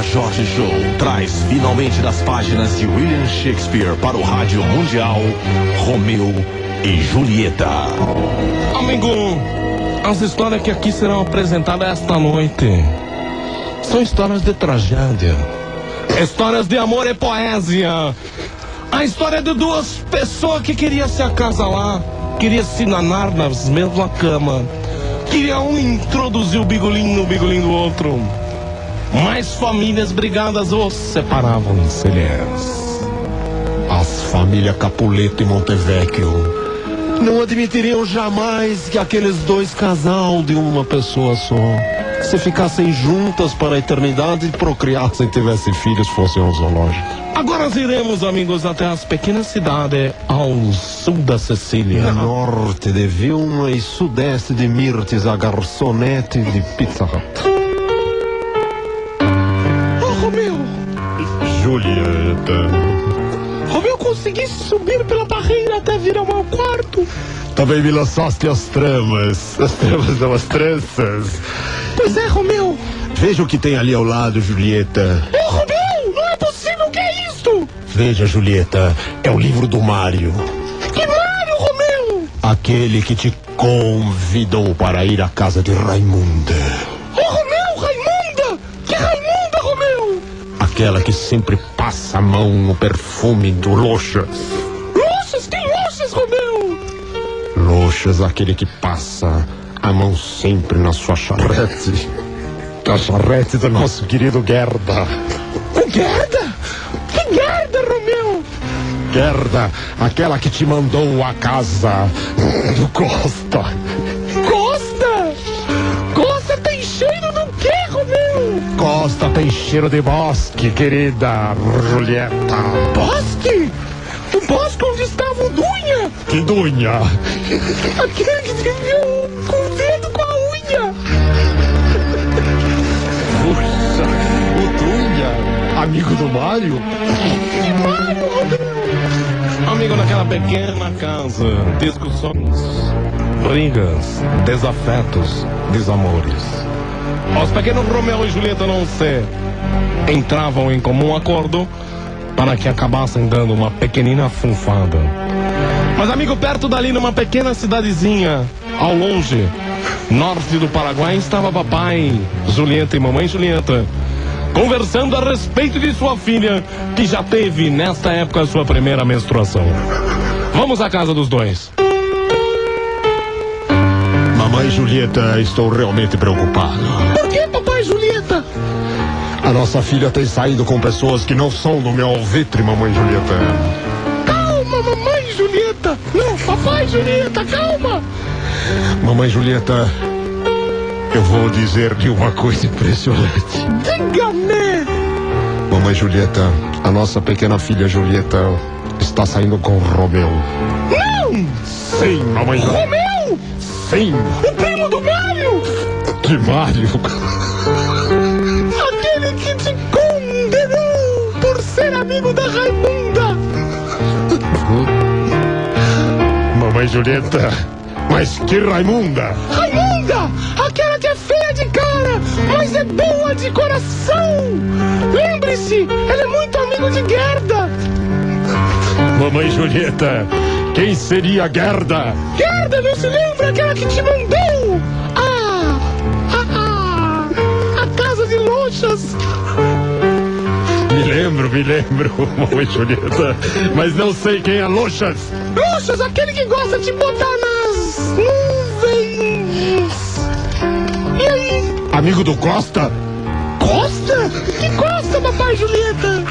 Djalma Jorge Show traz finalmente das páginas de William Shakespeare para o rádio mundial Romeu e Julieta. Amigo, as histórias que aqui serão apresentadas esta noite são histórias de tragédia, histórias de amor e poesia. A história de duas pessoas que queriam se acasalar, queriam se nanar nas mesma cama, queriam um introduzir o bigolim no bigolim do outro. Mas famílias brigadas os separavam-se. As famílias Capuleto e Montevecchio não admitiriam jamais que aqueles dois casal de uma pessoa só se ficassem juntas para a eternidade e procriassem, tivessem filhos, fossem ao zoológico. Agora iremos, amigos, até as pequenas cidades ao sul da Sicília. Norte de Vilma e sudeste de Mirtes, a garçonete de Pizza Hut. Romeu! Julieta. Romeu, consegui subir pela barreira até vir ao meu quarto. Também me lançaste as tramas. As tramas são as tranças. Pois é, Romeu. Veja o que tem ali ao lado, Julieta. Oh, Romeu, não é possível, o que é isto? Veja, Julieta, é o livro do Mário. Que Mário, Romeu? Aquele que te convidou para ir à casa de Raimunda. Oh, Romeu, Raimunda! Que Raimunda, Romeu? Aquela que sempre passa a mão no perfume do Loxas. Loxas, que loxas, Romeu? Loxas, aquele que passa a mão sempre na sua charrete. A charrete do nosso querido Gerda. O Gerda? Que Gerda, Romeu? Gerda, aquela que te mandou a casa do. Costa? Costa tem cheiro de bosque, querida Julieta. Bosque? O bosque onde estava o Dunha? Que dunha! Aquele que escreveu com o dedo com a unha. Puxa, o Dunha, amigo do Mário? Que Mário, Romeu? Amigo, naquela pequena casa, discussões, brigas, desafetos, desamores. Os pequenos Romeu e Julieta não se entravam em comum acordo para que acabassem dando uma pequenina funfada. Mas, amigo, perto dali, numa pequena cidadezinha, ao longe, norte do Paraguai, estava papai, Julieta e mamãe Julieta, conversando a respeito de sua filha, que já teve, nesta época, sua primeira menstruação. Vamos à casa dos dois. Mamãe Julieta, estou realmente preocupado. Por que, papai Julieta? A nossa filha tem saído com pessoas que não são do meu alvitre, mamãe Julieta. Calma, mamãe Julieta! Não, papai Julieta, calma! Mamãe Julieta, eu vou dizer-lhe uma coisa impressionante. Diga-me! Mamãe Julieta, a nossa pequena filha Julieta está saindo com o Romeu. Não! Sim, mamãe. Romeu! Sim, O primo do Mário! de Mário. Aquele que te condenou por ser amigo da Raimunda! Mamãe Julieta, mas que Raimunda! Raimunda! Aquela que é feia de cara, mas é boa de coração! Lembre-se, ele é muito amigo de Gerda! Mamãe Julieta, quem seria Gerda? Gerda, não se lembra aquela que te mandou? Ah! Ah! ah, A casa de loxas! Me lembro, me lembro, mamãe Julieta, mas não sei quem é Loxas. Loxas, aquele que gosta de botar nas nuvens! E aí? Amigo do Costa? Costa? Que Costa, papai Julieta?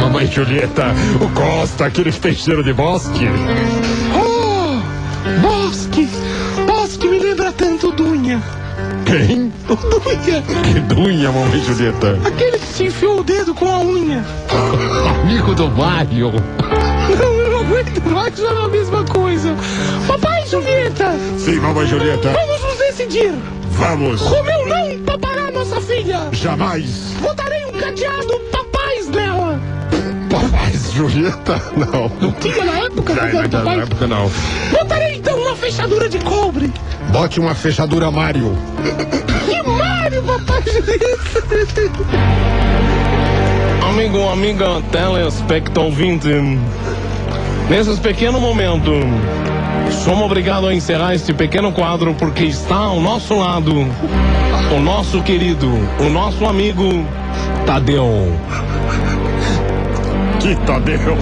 Mamãe Julieta, o Costa, aquele peixeiro de bosque. Oh, Bosque! Bosque me lembra tanto Dunha. Quem? O Dunha! Que dunha, mamãe Julieta. Aquele que se enfiou o dedo com a unha. Amigo do Mario. Não, eu não aguento mais falar a mesma coisa. Papai Julieta, Sim, mamãe Julieta. vamos nos decidir. Vamos. Romeu não papará nossa filha. Jamais. Botarei um cadeado. Papai Julieta, não. Tinha na época, Na, cadeado na, na época não. Botarei então uma fechadura de cobre. Bote uma fechadura Mario. Que Mário, papai Julieta. Amigo, amiga, telespecto ouvinte. Nesses pequeno momento, somos obrigados a encerrar este pequeno quadro porque está ao nosso lado o nosso querido, o nosso amigo Tadeu. Que Tadeu?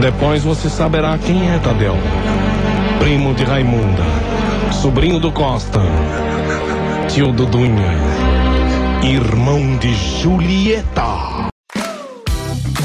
Depois você saberá quem é Tadeu. Primo de Raimunda, sobrinho do Costa, tio do Dunha, irmão de Julieta.